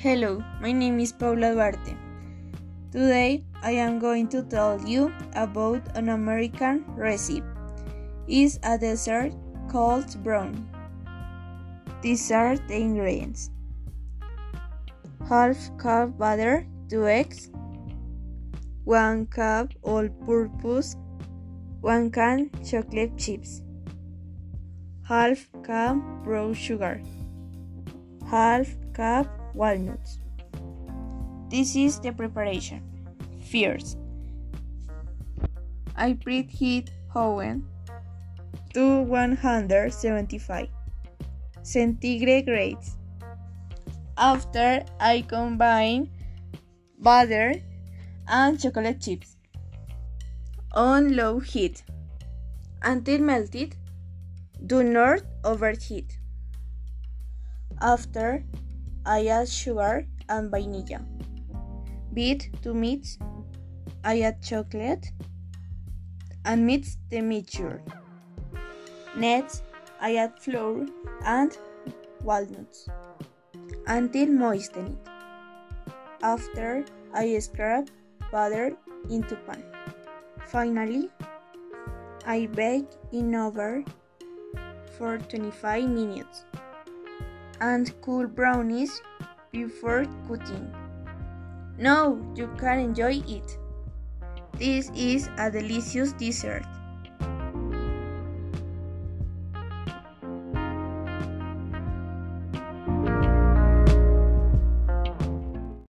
Hello, my name is Paula Duarte. Today I am going to tell you about an American recipe. It's a dessert called brownie. These are the ingredients. Half cup butter, 2 eggs, 1 cup all-purpose, 1 can chocolate chips, half cup brown sugar, half cup walnuts. This is the preparation. First, I preheat oven to 175 centigrade. After I combine butter and chocolate chips on low heat until melted. Do not overheat. After I add sugar and vanilla. Beat to mix. I add chocolate and mix the mixture. Next, I add flour and walnuts until moistened. After, I scrub butter into pan. Finally, I bake in oven for 25 minutes and cool brownies before cutting. Now you can enjoy it. This is a delicious dessert.